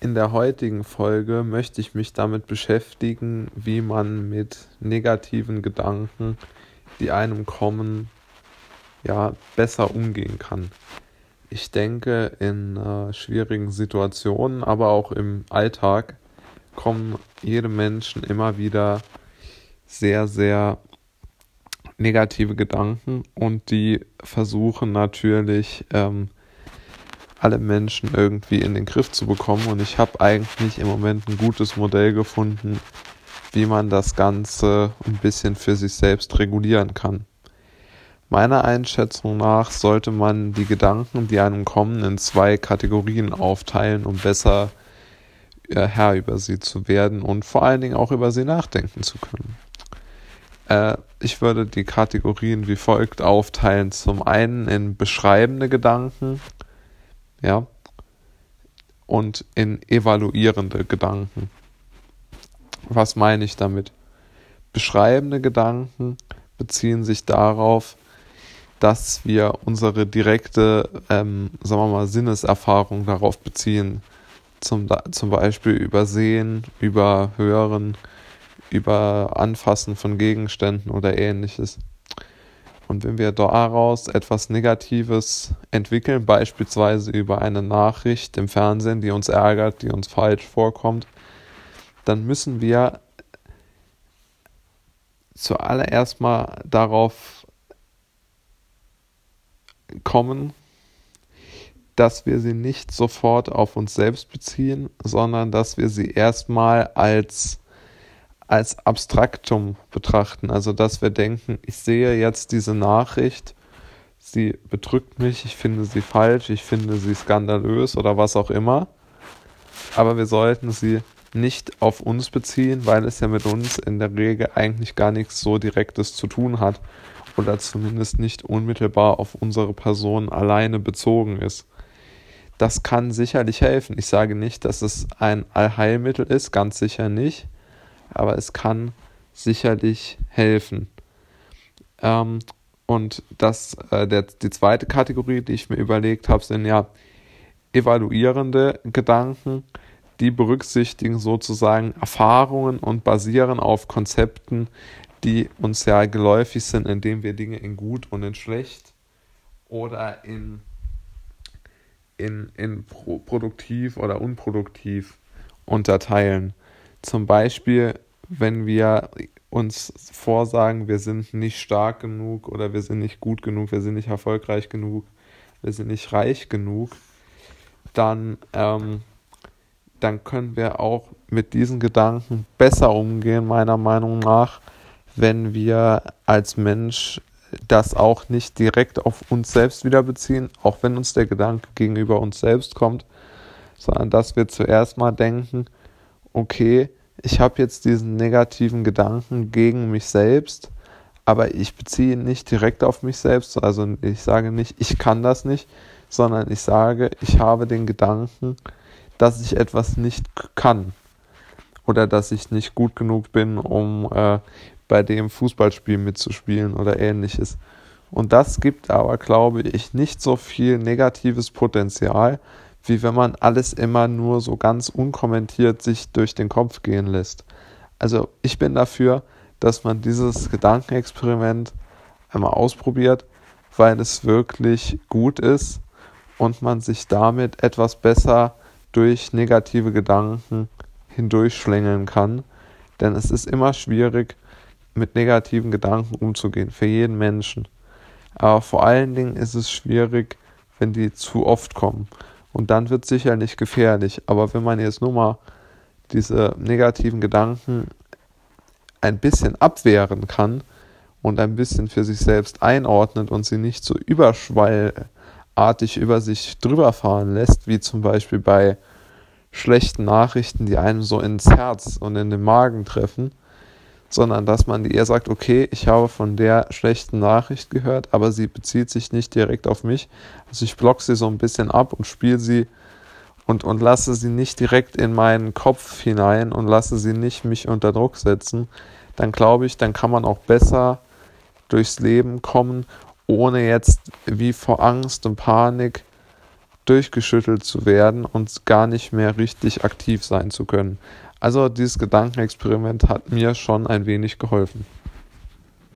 In der heutigen Folge möchte ich mich damit beschäftigen, wie man mit negativen Gedanken, die einem kommen, ja, besser umgehen kann. Ich denke, in äh, schwierigen Situationen, aber auch im Alltag kommen jedem Menschen immer wieder sehr, sehr negative Gedanken und die versuchen natürlich ähm, alle Menschen irgendwie in den Griff zu bekommen. Und ich habe eigentlich im Moment ein gutes Modell gefunden, wie man das Ganze ein bisschen für sich selbst regulieren kann. Meiner Einschätzung nach sollte man die Gedanken, die einem kommen, in zwei Kategorien aufteilen, um besser äh, Herr über sie zu werden und vor allen Dingen auch über sie nachdenken zu können. Äh, ich würde die Kategorien wie folgt aufteilen. Zum einen in beschreibende Gedanken, ja, und in evaluierende Gedanken. Was meine ich damit? Beschreibende Gedanken beziehen sich darauf, dass wir unsere direkte, ähm, sagen wir mal, Sinneserfahrung darauf beziehen. Zum, zum Beispiel über Sehen, über Hören, über Anfassen von Gegenständen oder ähnliches. Und wenn wir daraus etwas Negatives entwickeln, beispielsweise über eine Nachricht im Fernsehen, die uns ärgert, die uns falsch vorkommt, dann müssen wir zuallererst mal darauf kommen, dass wir sie nicht sofort auf uns selbst beziehen, sondern dass wir sie erstmal als als Abstraktum betrachten. Also, dass wir denken, ich sehe jetzt diese Nachricht, sie bedrückt mich, ich finde sie falsch, ich finde sie skandalös oder was auch immer. Aber wir sollten sie nicht auf uns beziehen, weil es ja mit uns in der Regel eigentlich gar nichts so Direktes zu tun hat oder zumindest nicht unmittelbar auf unsere Person alleine bezogen ist. Das kann sicherlich helfen. Ich sage nicht, dass es ein Allheilmittel ist, ganz sicher nicht aber es kann sicherlich helfen. Ähm, und das, äh, der, die zweite Kategorie, die ich mir überlegt habe, sind ja evaluierende Gedanken, die berücksichtigen sozusagen Erfahrungen und basieren auf Konzepten, die uns ja geläufig sind, indem wir Dinge in gut und in schlecht oder in, in, in pro produktiv oder unproduktiv unterteilen. Zum Beispiel, wenn wir uns vorsagen, wir sind nicht stark genug oder wir sind nicht gut genug, wir sind nicht erfolgreich genug, wir sind nicht reich genug, dann, ähm, dann können wir auch mit diesen Gedanken besser umgehen, meiner Meinung nach, wenn wir als Mensch das auch nicht direkt auf uns selbst wieder beziehen, auch wenn uns der Gedanke gegenüber uns selbst kommt, sondern dass wir zuerst mal denken, okay, ich habe jetzt diesen negativen Gedanken gegen mich selbst, aber ich beziehe ihn nicht direkt auf mich selbst. Also ich sage nicht, ich kann das nicht, sondern ich sage, ich habe den Gedanken, dass ich etwas nicht kann oder dass ich nicht gut genug bin, um äh, bei dem Fußballspiel mitzuspielen oder ähnliches. Und das gibt aber, glaube ich, nicht so viel negatives Potenzial, wie wenn man alles immer nur so ganz unkommentiert sich durch den Kopf gehen lässt. Also ich bin dafür, dass man dieses Gedankenexperiment einmal ausprobiert, weil es wirklich gut ist und man sich damit etwas besser durch negative Gedanken hindurchschlängeln kann. Denn es ist immer schwierig, mit negativen Gedanken umzugehen, für jeden Menschen. Aber vor allen Dingen ist es schwierig, wenn die zu oft kommen. Und dann wird es sicherlich gefährlich. Aber wenn man jetzt nur mal diese negativen Gedanken ein bisschen abwehren kann und ein bisschen für sich selbst einordnet und sie nicht so überschwallartig über sich drüber fahren lässt, wie zum Beispiel bei schlechten Nachrichten, die einem so ins Herz und in den Magen treffen, sondern dass man eher sagt, okay, ich habe von der schlechten Nachricht gehört, aber sie bezieht sich nicht direkt auf mich. Also ich block sie so ein bisschen ab und spiele sie und, und lasse sie nicht direkt in meinen Kopf hinein und lasse sie nicht mich unter Druck setzen. Dann glaube ich, dann kann man auch besser durchs Leben kommen, ohne jetzt wie vor Angst und Panik durchgeschüttelt zu werden und gar nicht mehr richtig aktiv sein zu können. Also dieses Gedankenexperiment hat mir schon ein wenig geholfen.